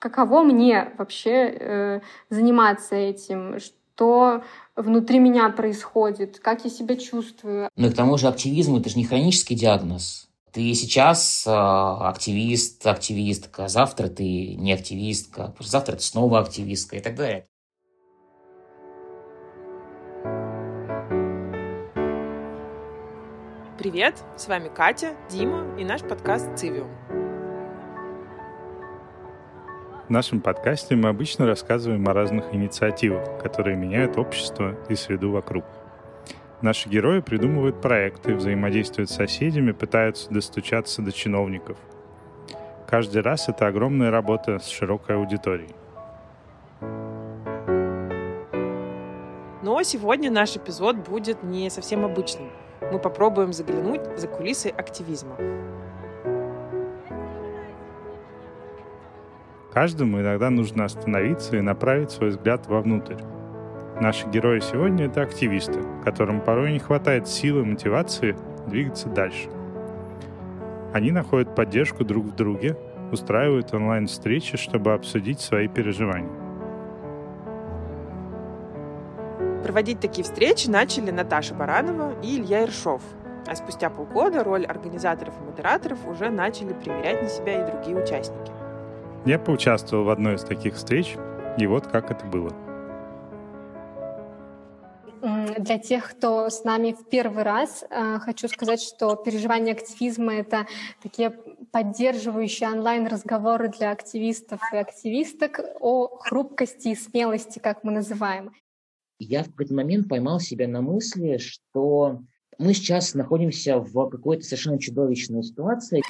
Каково мне вообще э, заниматься этим? Что внутри меня происходит? Как я себя чувствую? Ну и к тому же активизм — это же не хронический диагноз. Ты сейчас э, активист, активистка, завтра ты не активистка, завтра ты снова активистка и так далее. Привет, с вами Катя, Дима и наш подкаст «Цивиум». В нашем подкасте мы обычно рассказываем о разных инициативах, которые меняют общество и среду вокруг. Наши герои придумывают проекты, взаимодействуют с соседями, пытаются достучаться до чиновников. Каждый раз это огромная работа с широкой аудиторией. Но сегодня наш эпизод будет не совсем обычным. Мы попробуем заглянуть за кулисы активизма. Каждому иногда нужно остановиться и направить свой взгляд вовнутрь. Наши герои сегодня — это активисты, которым порой не хватает силы и мотивации двигаться дальше. Они находят поддержку друг в друге, устраивают онлайн-встречи, чтобы обсудить свои переживания. Проводить такие встречи начали Наташа Баранова и Илья Иршов. А спустя полгода роль организаторов и модераторов уже начали примерять на себя и другие участники. Я поучаствовал в одной из таких встреч, и вот как это было. Для тех, кто с нами в первый раз, э, хочу сказать, что переживание активизма — это такие поддерживающие онлайн-разговоры для активистов и активисток о хрупкости и смелости, как мы называем. Я в какой-то момент поймал себя на мысли, что мы сейчас находимся в какой-то совершенно чудовищной ситуации.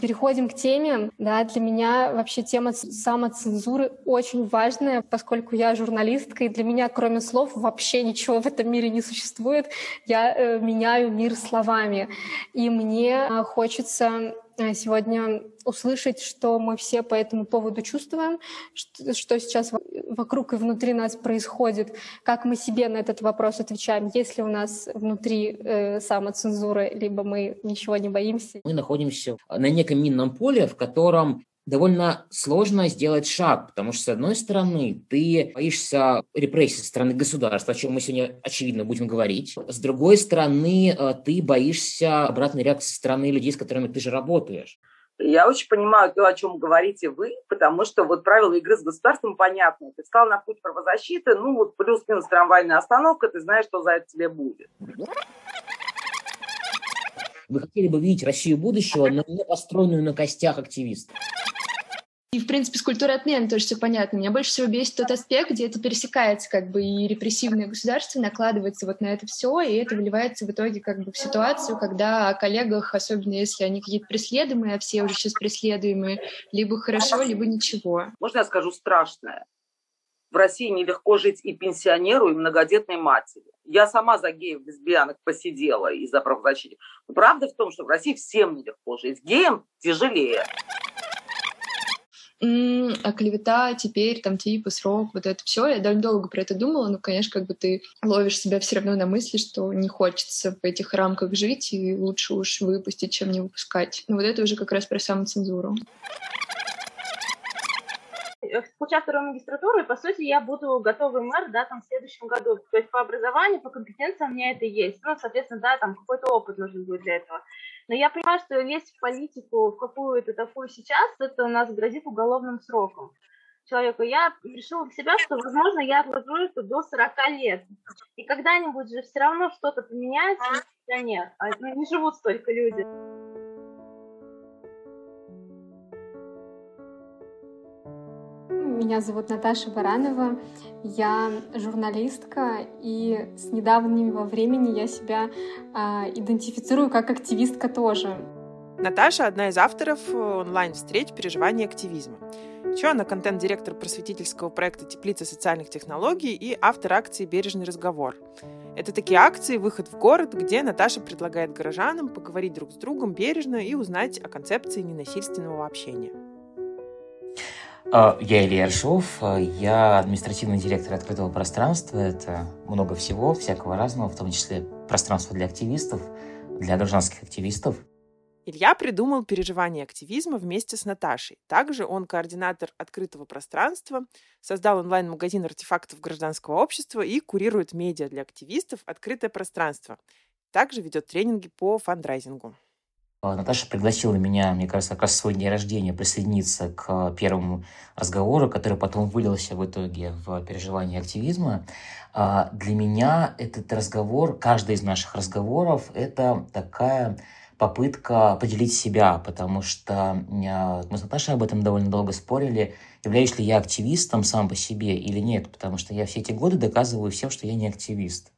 Переходим к теме. Да, для меня вообще тема самоцензуры очень важная, поскольку я журналистка, и для меня, кроме слов, вообще ничего в этом мире не существует. Я э, меняю мир словами. И мне э, хочется сегодня услышать, что мы все по этому поводу чувствуем, что, сейчас вокруг и внутри нас происходит, как мы себе на этот вопрос отвечаем, есть ли у нас внутри э, самоцензура, либо мы ничего не боимся. Мы находимся на неком минном поле, в котором довольно сложно сделать шаг, потому что, с одной стороны, ты боишься репрессий со стороны государства, о чем мы сегодня, очевидно, будем говорить. С другой стороны, э, ты боишься обратной реакции со стороны людей, с которыми ты же работаешь. Я очень понимаю то, о чем говорите вы, потому что вот правила игры с государством понятны. Ты встал на путь правозащиты, ну вот плюс-минус трамвайная остановка, ты знаешь, что за это тебе будет. Вы хотели бы видеть Россию будущего, но не построенную на костях активистов. И, в принципе, с культурой отмены тоже все понятно. Меня больше всего бесит тот аспект, где это пересекается, как бы, и репрессивное государство накладывается вот на это все, и это выливается в итоге, как бы, в ситуацию, когда о коллегах, особенно если они какие-то преследуемые, а все уже сейчас преследуемые, либо хорошо, либо ничего. Можно я скажу страшное? В России нелегко жить и пенсионеру, и многодетной матери. Я сама за геев, лесбиянок посидела и за правозащитников. Правда в том, что в России всем нелегко жить. Геям тяжелее а клевета теперь, там, типа, срок, вот это все. Я довольно долго про это думала, но, конечно, как бы ты ловишь себя все равно на мысли, что не хочется в этих рамках жить, и лучше уж выпустить, чем не выпускать. Но вот это уже как раз про самоцензуру. Получав вторую магистратуру, и, по сути, я буду готовый мэр, да, там, в следующем году. То есть по образованию, по компетенциям у меня это есть. Ну, соответственно, да, там какой-то опыт нужен будет для этого. Но я понимаю, что лезть в политику, в какую-то такую сейчас, это у нас грозит уголовным сроком человеку. Я решила для себя, что, возможно, я отложу это до 40 лет. И когда-нибудь же все равно что-то поменяется, но нет. А, ну, не живут столько люди. Меня зовут Наташа Баранова. Я журналистка, и с недавнего времени я себя э, идентифицирую как активистка тоже. Наташа — одна из авторов онлайн-встреч «Переживания активизма». Еще она контент-директор просветительского проекта «Теплица социальных технологий» и автор акции «Бережный разговор». Это такие акции «Выход в город», где Наташа предлагает горожанам поговорить друг с другом бережно и узнать о концепции ненасильственного общения. А, я Илья Ершов, а, я административный директор открытого пространства. Это много всего, всякого разного, в том числе пространство для активистов, для гражданских активистов. Илья придумал переживание активизма вместе с Наташей. Также он координатор открытого пространства, создал онлайн-магазин артефактов гражданского общества и курирует медиа для активистов «Открытое пространство». Также ведет тренинги по фандрайзингу. А, Наташа пригласила меня, мне кажется, как раз в свой день рождения присоединиться к первому разговору, который потом вылился в итоге в переживание активизма. А, для меня этот разговор, каждый из наших разговоров, это такая попытка поделить себя, потому что мы с Наташей об этом довольно долго спорили, являюсь ли я активистом сам по себе или нет, потому что я все эти годы доказываю всем, что я не активист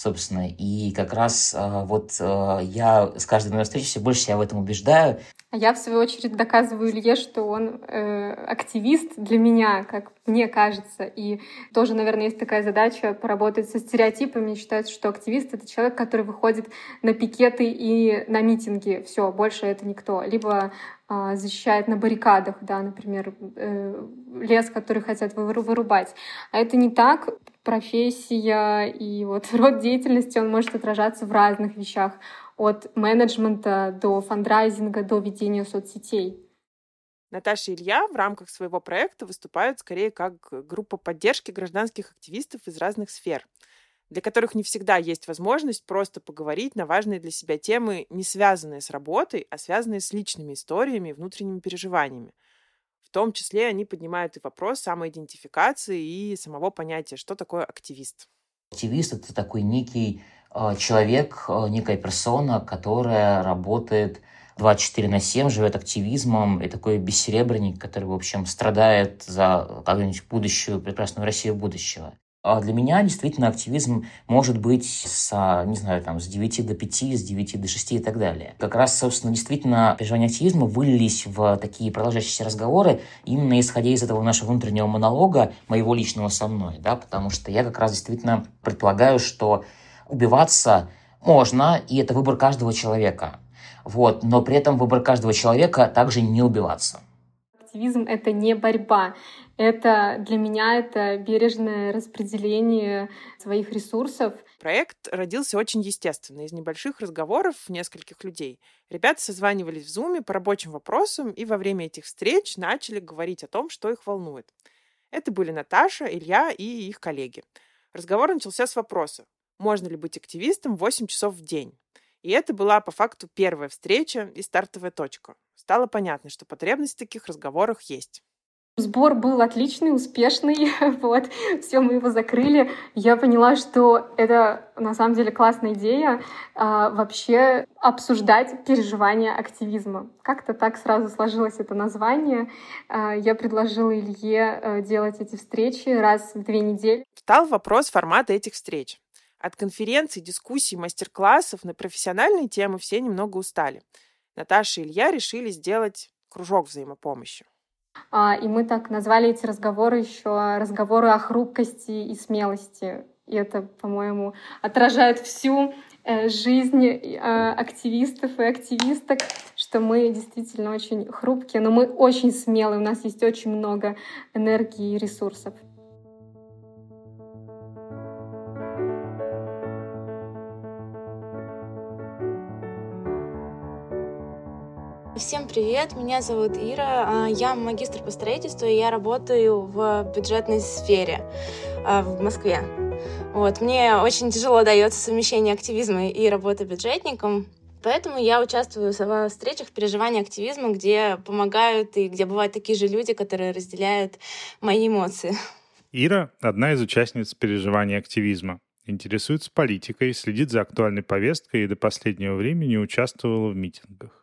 собственно. И как раз э, вот э, я с каждой новой встречей все больше себя в этом убеждаю. А я, в свою очередь, доказываю Илье, что он э, активист для меня, как мне кажется. И тоже, наверное, есть такая задача поработать со стереотипами. Считается, что активист — это человек, который выходит на пикеты и на митинги. Все, больше это никто. Либо э, защищает на баррикадах, да, например, э, лес, который хотят вырубать. А это не так. Профессия и вот род деятельности, он может отражаться в разных вещах от менеджмента до фандрайзинга, до ведения соцсетей. Наташа и Илья в рамках своего проекта выступают скорее как группа поддержки гражданских активистов из разных сфер, для которых не всегда есть возможность просто поговорить на важные для себя темы, не связанные с работой, а связанные с личными историями и внутренними переживаниями. В том числе они поднимают и вопрос самоидентификации и самого понятия, что такое активист. Активист — это такой некий Э, человек, э, некая персона, которая работает 24 на 7, живет активизмом, и такой бессеребренник, который, в общем, страдает за какую-нибудь будущую, прекрасную Россию будущего. А для меня действительно активизм может быть с, не знаю, там, с 9 до 5, с 9 до 6 и так далее. Как раз, собственно, действительно, переживания активизма вылились в такие продолжающиеся разговоры, именно исходя из этого нашего внутреннего монолога, моего личного со мной, да, потому что я как раз действительно предполагаю, что убиваться можно, и это выбор каждого человека. Вот, но при этом выбор каждого человека также не убиваться. Активизм — это не борьба. Это для меня это бережное распределение своих ресурсов. Проект родился очень естественно, из небольших разговоров нескольких людей. Ребята созванивались в Зуме по рабочим вопросам и во время этих встреч начали говорить о том, что их волнует. Это были Наташа, Илья и их коллеги. Разговор начался с вопроса, можно ли быть активистом 8 часов в день. И это была по факту первая встреча и стартовая точка. Стало понятно, что потребность в таких разговорах есть. Сбор был отличный, успешный, вот, все, мы его закрыли. Я поняла, что это на самом деле классная идея а, вообще обсуждать переживания активизма. Как-то так сразу сложилось это название. А, я предложила Илье а, делать эти встречи раз в две недели. Стал вопрос формата этих встреч. От конференций, дискуссий, мастер-классов на профессиональные темы все немного устали. Наташа и Илья решили сделать кружок взаимопомощи. А, и мы так назвали эти разговоры еще разговоры о хрупкости и смелости. И это, по-моему, отражает всю э, жизнь э, активистов и активисток, что мы действительно очень хрупкие, но мы очень смелые, у нас есть очень много энергии и ресурсов. Всем привет, меня зовут Ира, а, я магистр по строительству, и я работаю в бюджетной сфере а, в Москве. Вот, мне очень тяжело дается совмещение активизма и работы бюджетником, Поэтому я участвую в встречах переживания активизма, где помогают и где бывают такие же люди, которые разделяют мои эмоции. Ира — одна из участниц переживания активизма. Интересуется политикой, следит за актуальной повесткой и до последнего времени участвовала в митингах.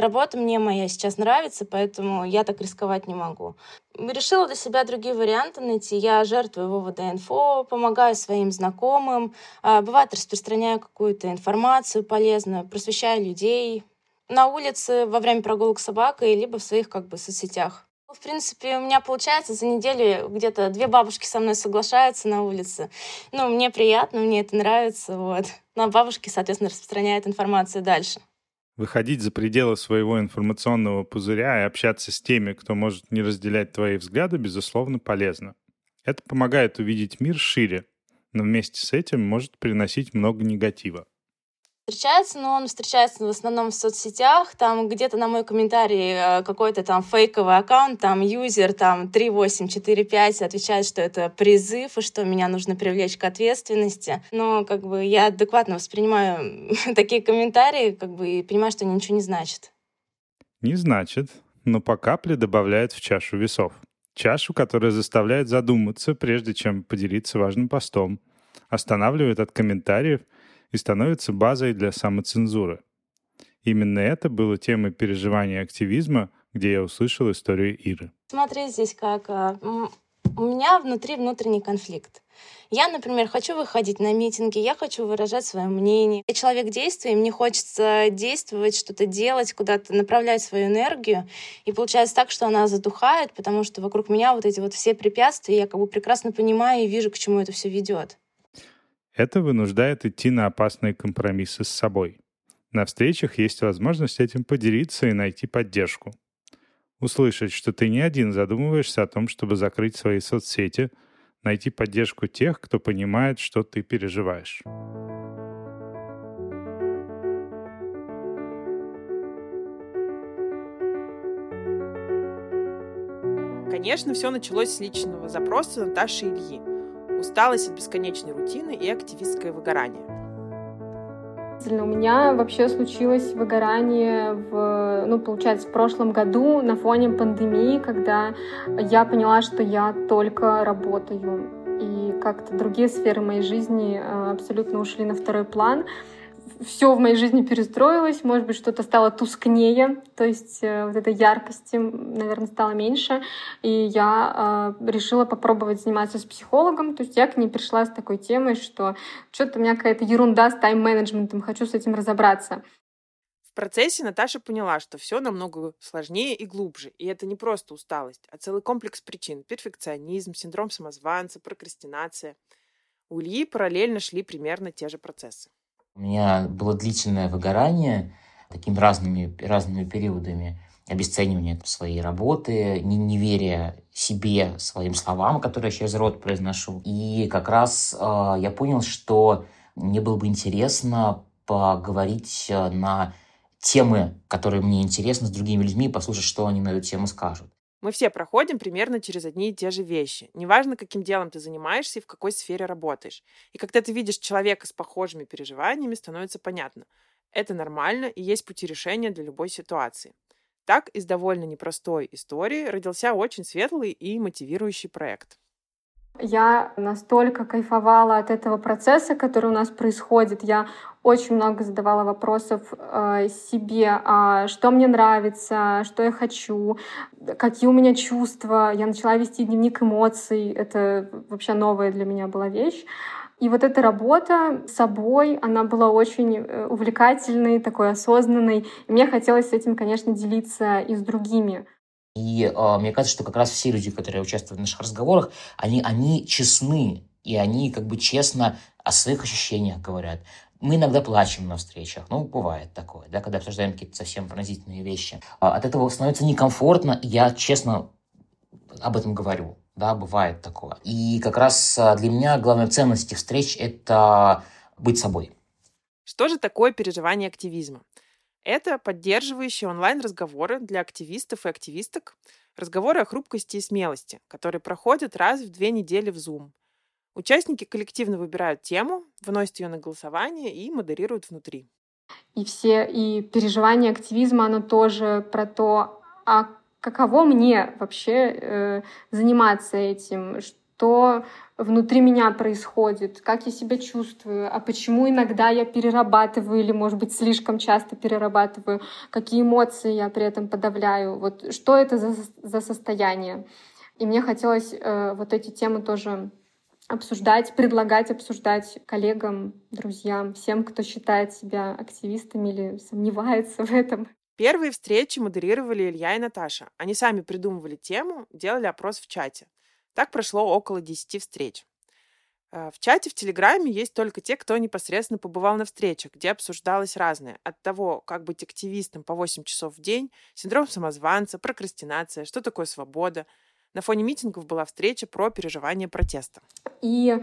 Работа мне моя сейчас нравится, поэтому я так рисковать не могу. Решила для себя другие варианты найти. Я жертвую ВВД-инфо, помогаю своим знакомым, а, бывает распространяю какую-то информацию полезную, просвещаю людей на улице во время прогулок с собакой, либо в своих как бы соцсетях. В принципе, у меня получается за неделю где-то две бабушки со мной соглашаются на улице. Ну, мне приятно, мне это нравится, вот. А бабушки, соответственно, распространяют информацию дальше выходить за пределы своего информационного пузыря и общаться с теми, кто может не разделять твои взгляды, безусловно, полезно. Это помогает увидеть мир шире, но вместе с этим может приносить много негатива. Встречается, но он встречается в основном в соцсетях, там где-то на мой комментарий э, какой-то там фейковый аккаунт, там юзер там 3845 отвечает, что это призыв и что меня нужно привлечь к ответственности. Но как бы я адекватно воспринимаю такие комментарии, как бы и понимаю, что они ничего не значат. Не значит, но по капле добавляет в чашу весов. Чашу, которая заставляет задуматься, прежде чем поделиться важным постом, останавливает от комментариев и становится базой для самоцензуры. Именно это было темой переживания активизма, где я услышал историю Иры. Смотри здесь как. А, у меня внутри внутренний конфликт. Я, например, хочу выходить на митинги, я хочу выражать свое мнение. Я человек действия, мне хочется действовать, что-то делать, куда-то направлять свою энергию. И получается так, что она затухает, потому что вокруг меня вот эти вот все препятствия, я как бы прекрасно понимаю и вижу, к чему это все ведет. Это вынуждает идти на опасные компромиссы с собой. На встречах есть возможность этим поделиться и найти поддержку. Услышать, что ты не один задумываешься о том, чтобы закрыть свои соцсети, найти поддержку тех, кто понимает, что ты переживаешь. Конечно, все началось с личного запроса Наташи Ильи усталость от бесконечной рутины и активистское выгорание. У меня вообще случилось выгорание в, ну, получается, в прошлом году на фоне пандемии, когда я поняла, что я только работаю. И как-то другие сферы моей жизни э, абсолютно ушли на второй план все в моей жизни перестроилось, может быть, что-то стало тускнее, то есть э, вот этой яркости, наверное, стало меньше. И я э, решила попробовать заниматься с психологом. То есть я к ней пришла с такой темой, что что-то у меня какая-то ерунда с тайм-менеджментом, хочу с этим разобраться. В процессе Наташа поняла, что все намного сложнее и глубже. И это не просто усталость, а целый комплекс причин. Перфекционизм, синдром самозванца, прокрастинация. У Ильи параллельно шли примерно те же процессы. У меня было длительное выгорание такими разными, разными периодами обесценивание своей работы, не, не веря себе, своим словам, которые я через рот произношу. И как раз э, я понял, что мне было бы интересно поговорить э, на темы, которые мне интересны, с другими людьми, послушать, что они на эту тему скажут. Мы все проходим примерно через одни и те же вещи. Неважно, каким делом ты занимаешься и в какой сфере работаешь. И когда ты видишь человека с похожими переживаниями, становится понятно. Это нормально и есть пути решения для любой ситуации. Так из довольно непростой истории родился очень светлый и мотивирующий проект. Я настолько кайфовала от этого процесса, который у нас происходит. Я очень много задавала вопросов э, себе, а что мне нравится, что я хочу, какие у меня чувства. Я начала вести дневник эмоций. Это вообще новая для меня была вещь. И вот эта работа с собой, она была очень э, увлекательной, такой осознанной. И мне хотелось с этим, конечно, делиться и с другими. И э, мне кажется, что как раз все люди, которые участвуют в наших разговорах, они, они честны, и они как бы честно о своих ощущениях говорят. Мы иногда плачем на встречах, ну, бывает такое, да, когда обсуждаем какие-то совсем пронзительные вещи. А от этого становится некомфортно, я честно об этом говорю, да, бывает такое. И как раз а, для меня главная ценность этих встреч – это быть собой. Что же такое переживание активизма? Это поддерживающие онлайн-разговоры для активистов и активисток, разговоры о хрупкости и смелости, которые проходят раз в две недели в Zoom. Участники коллективно выбирают тему, выносят ее на голосование и модерируют внутри. И все, и переживание активизма, оно тоже про то, а каково мне вообще э, заниматься этим, что внутри меня происходит, как я себя чувствую, а почему иногда я перерабатываю или, может быть, слишком часто перерабатываю, какие эмоции я при этом подавляю, вот что это за, за состояние. И мне хотелось э, вот эти темы тоже обсуждать, предлагать обсуждать коллегам, друзьям, всем, кто считает себя активистами или сомневается в этом. Первые встречи модерировали Илья и Наташа. Они сами придумывали тему, делали опрос в чате. Так прошло около 10 встреч. Э, в чате в Телеграме есть только те, кто непосредственно побывал на встречах, где обсуждалось разное. От того, как быть активистом по 8 часов в день, синдром самозванца, прокрастинация, что такое свобода. На фоне митингов была встреча про переживание протеста. И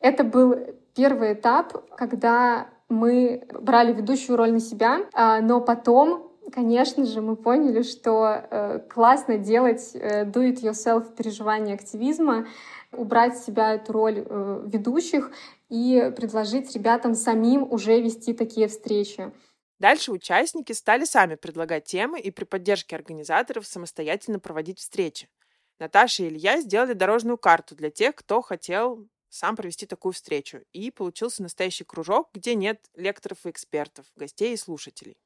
это был первый этап, когда мы брали ведущую роль на себя, а, но потом Конечно же, мы поняли, что э, классно делать э, do-it-yourself переживание активизма, убрать с себя эту роль э, ведущих и предложить ребятам самим уже вести такие встречи. Дальше участники стали сами предлагать темы и при поддержке организаторов самостоятельно проводить встречи. Наташа и Илья сделали дорожную карту для тех, кто хотел сам провести такую встречу. И получился настоящий кружок, где нет лекторов и экспертов, гостей и слушателей.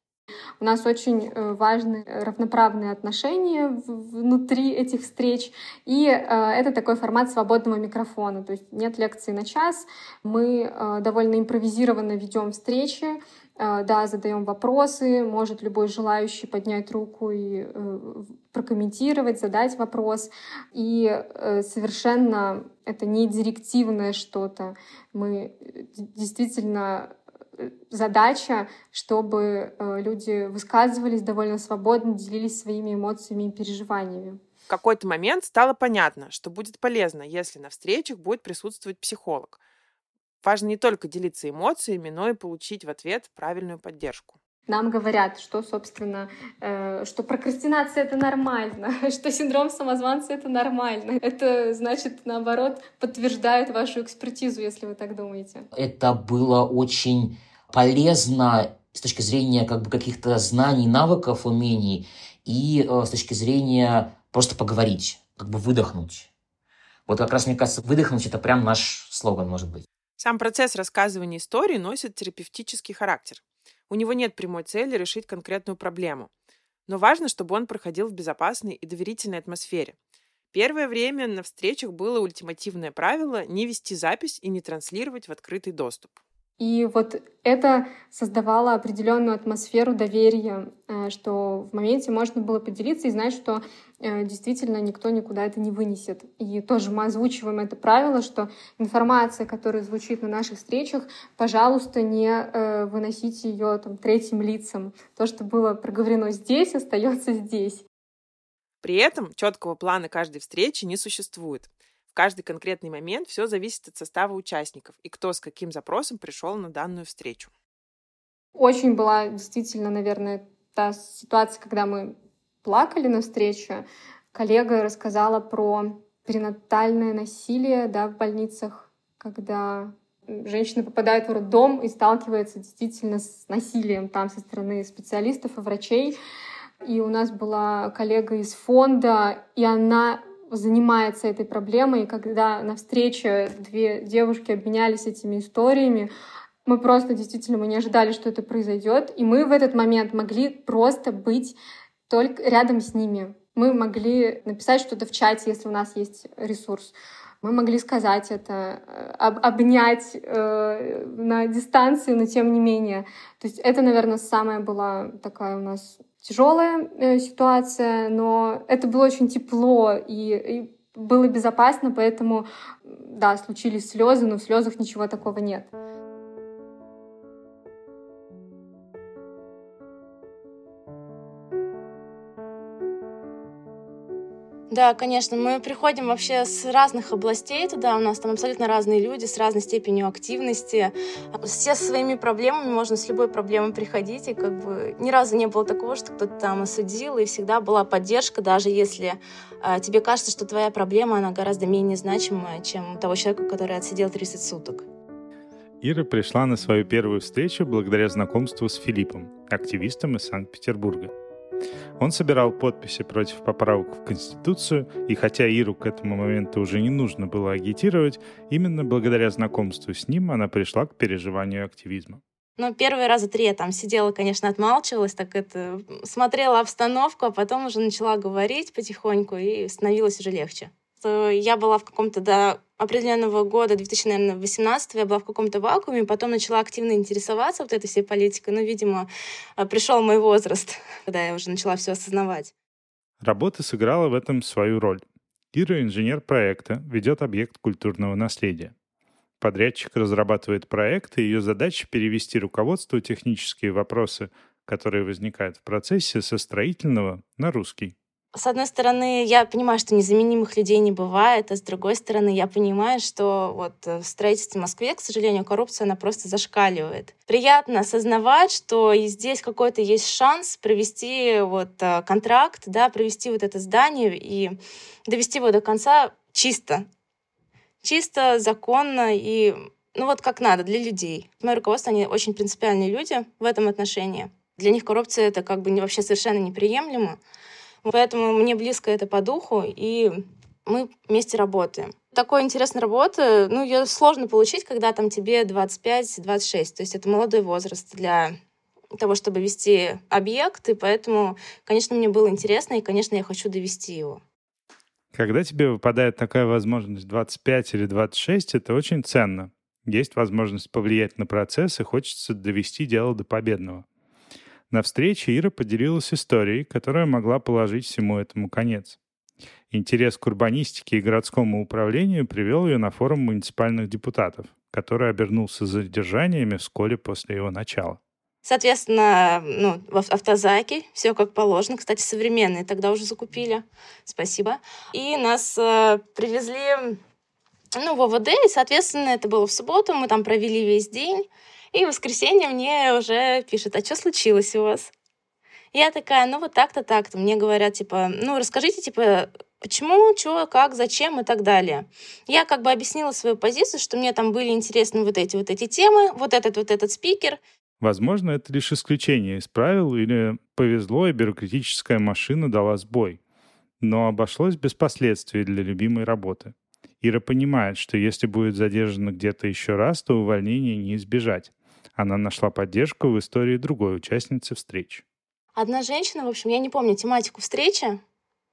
У нас очень э, важны равноправные отношения внутри этих встреч, и э, это такой формат свободного микрофона, то есть нет лекции на час, мы э, довольно импровизированно ведем встречи, да, задаем вопросы, может любой желающий поднять руку и прокомментировать, задать вопрос. И совершенно это не директивное что-то. Мы действительно задача, чтобы э, люди высказывались довольно свободно, делились своими эмоциями и переживаниями. В какой-то момент стало понятно, что будет полезно, если на встречах будет присутствовать психолог. Важно не только делиться эмоциями, но и получить в ответ правильную поддержку. Нам говорят, что, собственно, э, что прокрастинация это нормально, что синдром самозванца это нормально. Это, значит, наоборот, подтверждает вашу экспертизу, если вы так думаете. Это было очень полезно с точки зрения как бы каких-то знаний, навыков, умений и э, с точки зрения просто поговорить, как бы выдохнуть. Вот как раз, мне кажется, выдохнуть – это прям наш слоган, может быть. Сам процесс рассказывания истории носит терапевтический характер. У него нет прямой цели решить конкретную проблему. Но важно, чтобы он проходил в безопасной и доверительной атмосфере. Первое время на встречах было ультимативное правило не вести запись и не транслировать в открытый доступ. И вот это создавало определенную атмосферу доверия, э, что в моменте можно было поделиться и знать, что э, действительно никто никуда это не вынесет. И тоже мы озвучиваем это правило, что информация, которая звучит на наших встречах, пожалуйста, не э, выносите ее там, третьим лицам. То, что было проговорено здесь, остается здесь. При этом четкого плана каждой встречи не существует каждый конкретный момент все зависит от состава участников и кто с каким запросом пришел на данную встречу. Очень была действительно, наверное, та ситуация, когда мы плакали на встрече. Коллега рассказала про перинатальное насилие да, в больницах, когда женщина попадает в роддом и сталкивается действительно с насилием там со стороны специалистов и врачей. И у нас была коллега из фонда, и она занимается этой проблемой, и когда на встрече две девушки обменялись этими историями, мы просто действительно мы не ожидали, что это произойдет, и мы в этот момент могли просто быть только рядом с ними. Мы могли написать что-то в чате, если у нас есть ресурс. Мы могли сказать это, э, об, обнять э, на дистанции, но тем не менее. То есть это, наверное, самая была такая у нас тяжелая э, ситуация, но это было очень тепло и, и было безопасно, поэтому, да, случились слезы, но в слезах ничего такого нет. Да, конечно, мы приходим вообще с разных областей туда, у нас там абсолютно разные люди с разной степенью активности. Все со своими проблемами, можно с любой проблемой приходить, и как бы ни разу не было такого, что кто-то там осудил, и всегда была поддержка, даже если э, тебе кажется, что твоя проблема, она гораздо менее значимая, чем у того человека, который отсидел 30 суток. Ира пришла на свою первую встречу благодаря знакомству с Филиппом, активистом из Санкт-Петербурга. Он собирал подписи против поправок в Конституцию, и хотя Иру к этому моменту уже не нужно было агитировать, именно благодаря знакомству с ним она пришла к переживанию активизма. Ну, первые раза три я там сидела, конечно, отмалчивалась, так это смотрела обстановку, а потом уже начала говорить потихоньку, и становилось уже легче. Я была в каком-то до определенного года, 2018 я была в каком-то вакууме, потом начала активно интересоваться вот этой всей политикой. Ну, видимо, а, пришел мой возраст, когда я уже начала все осознавать. Работа сыграла в этом свою роль. Ира, инженер проекта, ведет объект культурного наследия. Подрядчик разрабатывает проект, и ее задача перевести руководству технические вопросы, которые возникают в процессе, со строительного на русский. С одной стороны, я понимаю, что незаменимых людей не бывает, а с другой стороны, я понимаю, что вот в строительстве в Москве, к сожалению, коррупция, она просто зашкаливает. Приятно осознавать, что и здесь какой-то есть шанс провести вот э, контракт, да, провести вот это здание и довести его до конца чисто. Чисто, законно и ну вот как надо, для людей. Мое руководство, они очень принципиальные люди в этом отношении. Для них коррупция — это как бы вообще совершенно неприемлемо. Поэтому мне близко это по духу, и мы вместе работаем. Такой интересной работы, ну, ее сложно получить, когда там тебе 25-26. То есть это молодой возраст для того, чтобы вести объект, и поэтому, конечно, мне было интересно, и, конечно, я хочу довести его. Когда тебе выпадает такая возможность 25 или 26, это очень ценно. Есть возможность повлиять на процесс, и хочется довести дело до победного. На встрече Ира поделилась историей, которая могла положить всему этому конец. Интерес к урбанистике и городскому управлению привел ее на форум муниципальных депутатов, который обернулся задержаниями вскоре после его начала. Соответственно, ну, в автозаке все как положено. Кстати, современные тогда уже закупили. Спасибо. И нас э, привезли ну, в ОВД, и, соответственно, это было в субботу. Мы там провели весь день. И в воскресенье мне уже пишет, а что случилось у вас? Я такая, ну вот так-то, так-то. Мне говорят, типа, ну расскажите, типа, почему, что, как, зачем и так далее. Я как бы объяснила свою позицию, что мне там были интересны вот эти вот эти темы, вот этот вот этот спикер. Возможно, это лишь исключение из правил или повезло, и бюрократическая машина дала сбой. Но обошлось без последствий для любимой работы. Ира понимает, что если будет задержана где-то еще раз, то увольнения не избежать. Она нашла поддержку в истории другой участницы встреч. Одна женщина, в общем, я не помню тематику встречи,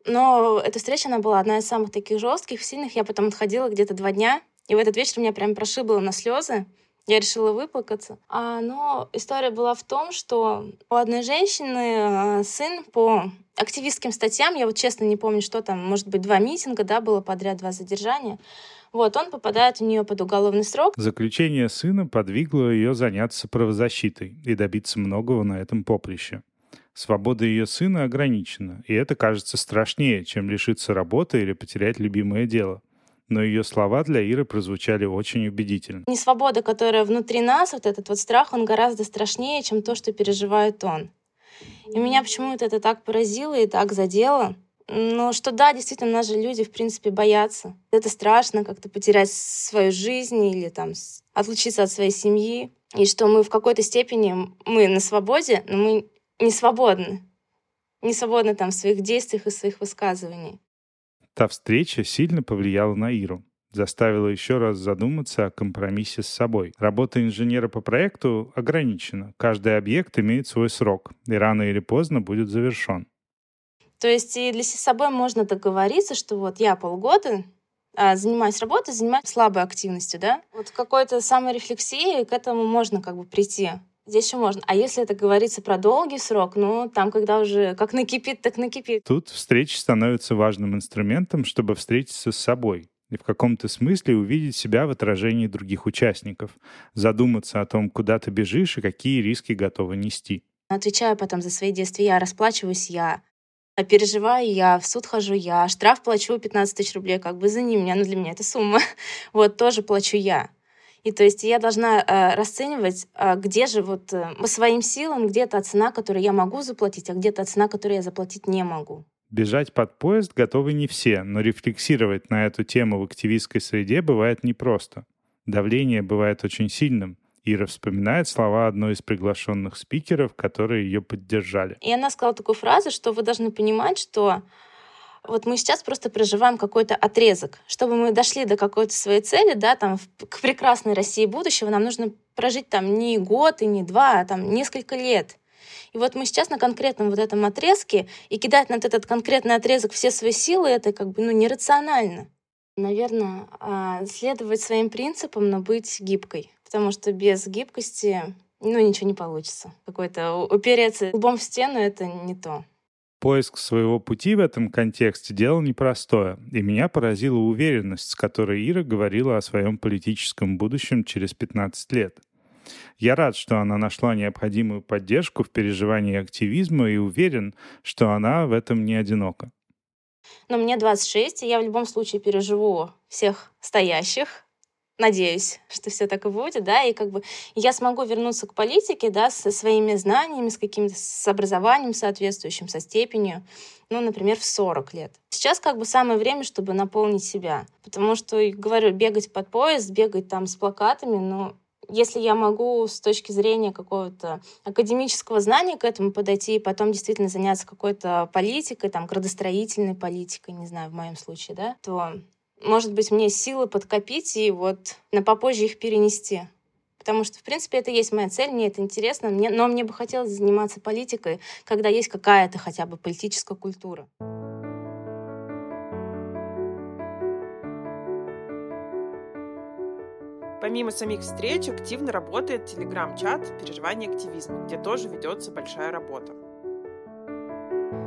но эта встреча, она была одна из самых таких жестких, сильных. Я потом отходила где-то два дня, и в этот вечер меня прям прошибло на слезы. Я решила выплакаться. А, но история была в том, что у одной женщины а, сын по активистским статьям, я вот честно не помню, что там, может быть, два митинга, да, было подряд, два задержания. Вот, он попадает у нее под уголовный срок. Заключение сына подвигло ее заняться правозащитой и добиться многого на этом поприще. Свобода ее сына ограничена, и это кажется страшнее, чем лишиться работы или потерять любимое дело. Но ее слова для Иры прозвучали очень убедительно. Не свобода, которая внутри нас, вот этот вот страх, он гораздо страшнее, чем то, что переживает он. И меня почему-то это так поразило и так задело. Ну, что да, действительно, нас же люди, в принципе, боятся. Это страшно как-то потерять свою жизнь или там отлучиться от своей семьи. И что мы в какой-то степени, мы на свободе, но мы не свободны. Не свободны там в своих действиях и своих высказываниях. Та встреча сильно повлияла на Иру заставила еще раз задуматься о компромиссе с собой. Работа инженера по проекту ограничена. Каждый объект имеет свой срок, и рано или поздно будет завершен. То есть и для собой можно договориться, что вот я полгода а, занимаюсь работой, занимаюсь слабой активностью, да? Вот какой-то саморефлексии к этому можно как бы прийти. Здесь еще можно. А если это говорится про долгий срок, ну, там, когда уже как накипит, так накипит. Тут встреча становится важным инструментом, чтобы встретиться с собой и в каком-то смысле увидеть себя в отражении других участников, задуматься о том, куда ты бежишь и какие риски готовы нести. Отвечаю потом за свои действия я, расплачиваюсь я, а переживаю я, в суд хожу я, штраф плачу 15 тысяч рублей, как бы за ним меня, ну для меня это сумма, вот тоже плачу я. И то есть я должна э, расценивать, э, где же вот э, по своим силам, где та цена, которую я могу заплатить, а где та цена, которую я заплатить не могу. Бежать под поезд готовы не все, но рефлексировать на эту тему в активистской среде бывает непросто. Давление бывает очень сильным, Ира вспоминает слова одной из приглашенных спикеров, которые ее поддержали. И она сказала такую фразу, что вы должны понимать, что вот мы сейчас просто проживаем какой-то отрезок. Чтобы мы дошли до какой-то своей цели, да, там, к прекрасной России будущего, нам нужно прожить там не год и не два, а там несколько лет. И вот мы сейчас на конкретном вот этом отрезке, и кидать на этот конкретный отрезок все свои силы, это как бы, ну, нерационально. Наверное, а, следовать своим принципам, но быть гибкой потому что без гибкости ну, ничего не получится. Какой-то упереться лбом в стену — это не то. Поиск своего пути в этом контексте — дело непростое, и меня поразила уверенность, с которой Ира говорила о своем политическом будущем через 15 лет. Я рад, что она нашла необходимую поддержку в переживании активизма и уверен, что она в этом не одинока. Но мне 26, и я в любом случае переживу всех стоящих, надеюсь, что все так и будет, да, и как бы я смогу вернуться к политике, да, со своими знаниями, с каким-то, с образованием соответствующим, со степенью, ну, например, в 40 лет. Сейчас как бы самое время, чтобы наполнить себя, потому что, говорю, бегать под поезд, бегать там с плакатами, ну, если я могу с точки зрения какого-то академического знания к этому подойти и потом действительно заняться какой-то политикой, там, градостроительной политикой, не знаю, в моем случае, да, то может быть, мне силы подкопить и вот на попозже их перенести. Потому что, в принципе, это есть моя цель, мне это интересно, мне, но мне бы хотелось заниматься политикой, когда есть какая-то хотя бы политическая культура. Помимо самих встреч, активно работает телеграм-чат «Переживание активизма», где тоже ведется большая работа.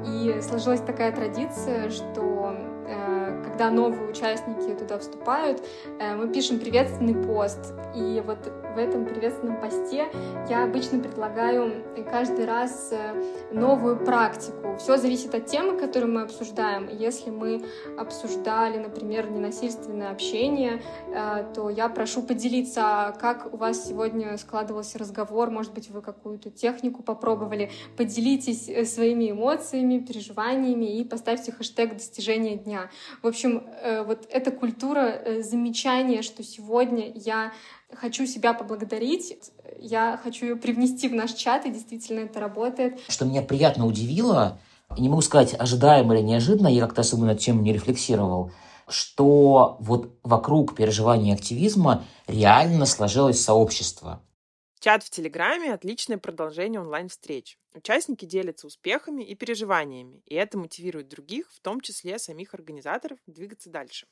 И сложилась такая традиция, что э, когда новые участники туда вступают, э, мы пишем приветственный пост. И вот в этом приветственном посте я обычно предлагаю каждый раз э, новую практику. Все зависит от темы, которую мы обсуждаем. Если мы обсуждали, например, ненасильственное общение, э, то я прошу поделиться, как у вас сегодня складывался разговор, может быть, вы какую-то технику попробовали. Поделитесь э, своими эмоциями, переживаниями и поставьте хэштег «достижение дня». В общем, вот эта культура замечания, что сегодня я хочу себя поблагодарить. Я хочу ее привнести в наш чат, и действительно это работает. Что меня приятно удивило, не могу сказать, ожидаемо или неожиданно, я как-то особо над тем не рефлексировал, что вот вокруг переживания активизма реально сложилось сообщество. Чат в Телеграме – отличное продолжение онлайн-встреч. Участники делятся успехами и переживаниями, и это мотивирует других, в том числе самих организаторов, двигаться дальше.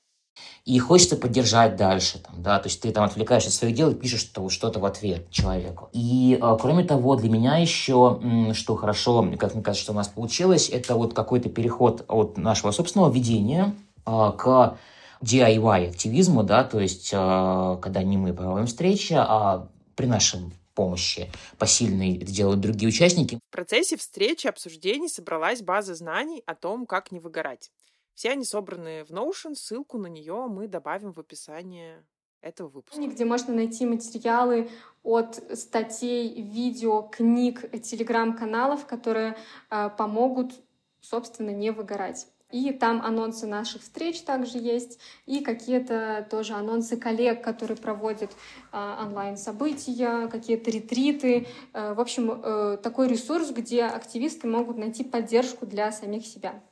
И хочется поддержать дальше, там, да, то есть ты там отвлекаешься от своих дел и пишешь что-то в ответ человеку. И э, кроме того, для меня еще, что хорошо, как мне кажется, что у нас получилось, это вот какой-то переход от нашего собственного ведения э, к DIY-активизму, да, то есть э, когда не мы проводим встречи, а при нашем помощи посильной это делают другие участники. В процессе встречи обсуждений собралась база знаний о том, как не выгорать. Все они собраны в Notion, ссылку на нее мы добавим в описание этого выпуска. Где можно найти материалы от статей, видео, книг, телеграм-каналов, которые э, помогут, собственно, не выгорать. И там анонсы наших встреч также есть, и какие-то тоже анонсы коллег, которые проводят э, онлайн-события, какие-то ретриты. Э, в общем, э, такой ресурс, где активисты могут найти поддержку для самих себя.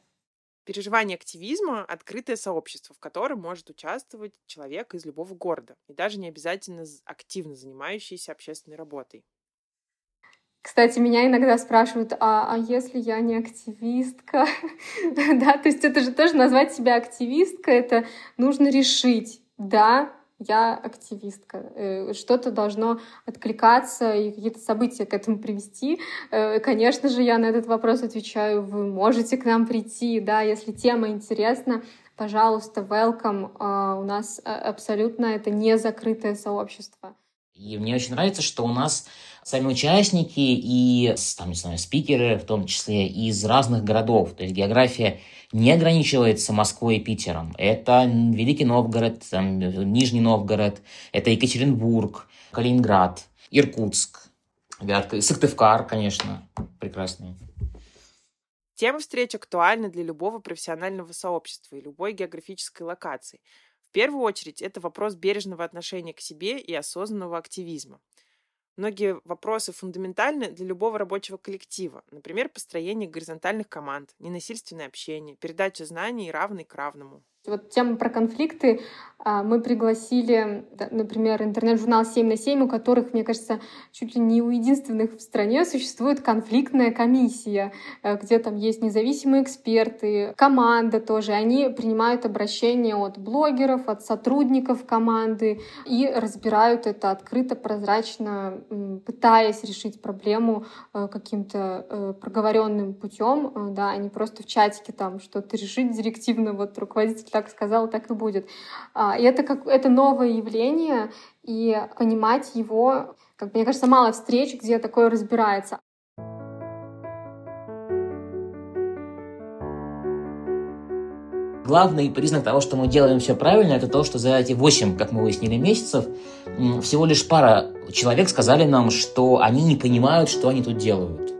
Переживание активизма — открытое сообщество, в котором может участвовать человек из любого города, и даже не обязательно активно занимающийся общественной работой. Кстати, меня иногда спрашивают, а, а если я не активистка? да, то есть это же тоже назвать себя активисткой, это нужно решить. Да, я активистка. Э, что-то должно откликаться и какие-то события к этому привести. Э, конечно же, я на этот вопрос отвечаю, вы можете к нам прийти, да, если тема интересна, пожалуйста, welcome. А, у нас а, абсолютно это не закрытое сообщество. И мне очень нравится, что у нас сами участники и, там, не знаю, спикеры, в том числе из разных городов. То есть география не ограничивается Москвой и Питером. Это Великий Новгород, там, Нижний Новгород, это Екатеринбург, Калининград, Иркутск, Сыктывкар, конечно, прекрасный. Тема встреч актуальна для любого профессионального сообщества и любой географической локации. Первую очередь, это вопрос бережного отношения к себе и осознанного активизма. Многие вопросы фундаментальны для любого рабочего коллектива. Например, построение горизонтальных команд, ненасильственное общение, передача знаний равный к равному. Вот тема про конфликты а, мы пригласили, например, интернет-журнал 7 на 7, у которых, мне кажется, чуть ли не у единственных в стране существует конфликтная комиссия, э, где там есть независимые эксперты, команда тоже. Они принимают обращения от блогеров, от сотрудников команды и разбирают это открыто, прозрачно, пытаясь решить проблему э, каким-то э, проговоренным путем, да, а не просто в чатике там что-то решить директивно, вот руководитель так сказал, так и будет. А, и это как это новое явление, и понимать его, как мне кажется, мало встреч, где такое разбирается. Главный признак того, что мы делаем все правильно, это то, что за эти 8, как мы выяснили, месяцев всего лишь пара человек сказали нам, что они не понимают, что они тут делают.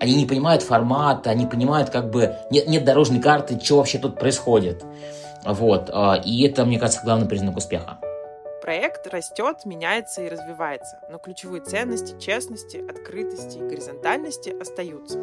Они не понимают формат, они понимают, как бы нет, нет дорожной карты, что вообще тут происходит. Вот. А, и это, мне кажется, главный признак успеха. Проект растет, меняется и развивается, но ключевые ценности честности, открытости и горизонтальности остаются.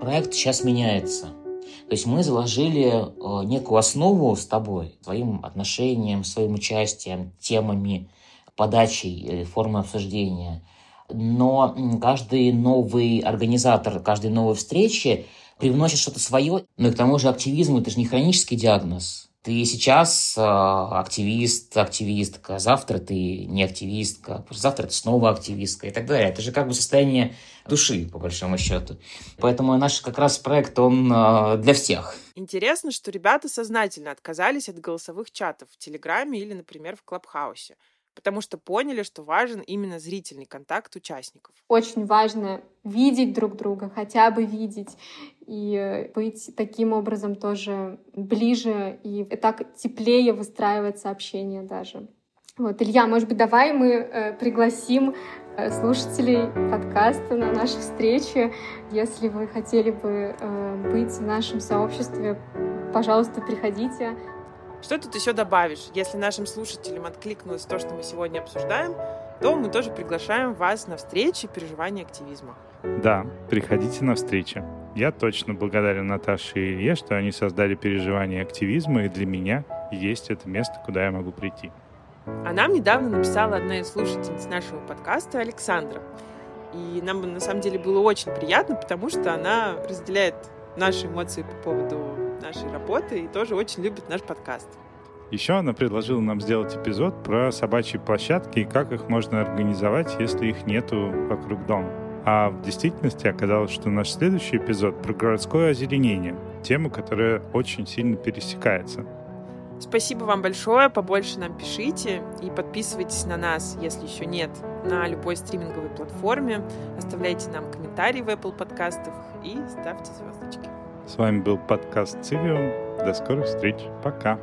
Проект сейчас меняется. То есть мы заложили э, некую основу с тобой, своим отношением, своим участием, темами, подачей, формой обсуждения. Но каждый новый организатор, каждой новой встречи привносит что-то свое. Ну и к тому же активизм – это же не хронический диагноз. Ты сейчас э, активист, активистка, завтра ты не активистка, завтра ты снова активистка и так далее. Это же как бы состояние души, по большому счету. Поэтому наш как раз проект, он э, для всех. Интересно, что ребята сознательно отказались от голосовых чатов в Телеграме или, например, в Клабхаусе потому что поняли, что важен именно зрительный контакт участников. Очень важно видеть друг друга, хотя бы видеть, и быть таким образом тоже ближе, и так теплее выстраивать сообщения даже. Вот, Илья, может быть, давай мы э, пригласим э, слушателей подкаста на наши встречи. Если вы хотели бы э, быть в нашем сообществе, пожалуйста, приходите. Что тут еще добавишь? Если нашим слушателям откликнулось то, что мы сегодня обсуждаем, то мы тоже приглашаем вас на встречи переживания активизма. Да, приходите на встречи. Я точно благодарен Наташе и Илье, что они создали переживание активизма, и для меня есть это место, куда я могу прийти. А нам недавно написала одна из слушательниц нашего подкаста Александра. И нам на самом деле было очень приятно, потому что она разделяет наши эмоции по поводу нашей работы и тоже очень любит наш подкаст. Еще она предложила нам сделать эпизод про собачьи площадки и как их можно организовать, если их нету вокруг дома. А в действительности оказалось, что наш следующий эпизод про городское озеленение. Тема, которая очень сильно пересекается. Спасибо вам большое, побольше нам пишите и подписывайтесь на нас, если еще нет, на любой стриминговой платформе. Оставляйте нам комментарии в Apple подкастах и ставьте звездочки. С вами был подкаст Цивиум. До скорых встреч. Пока.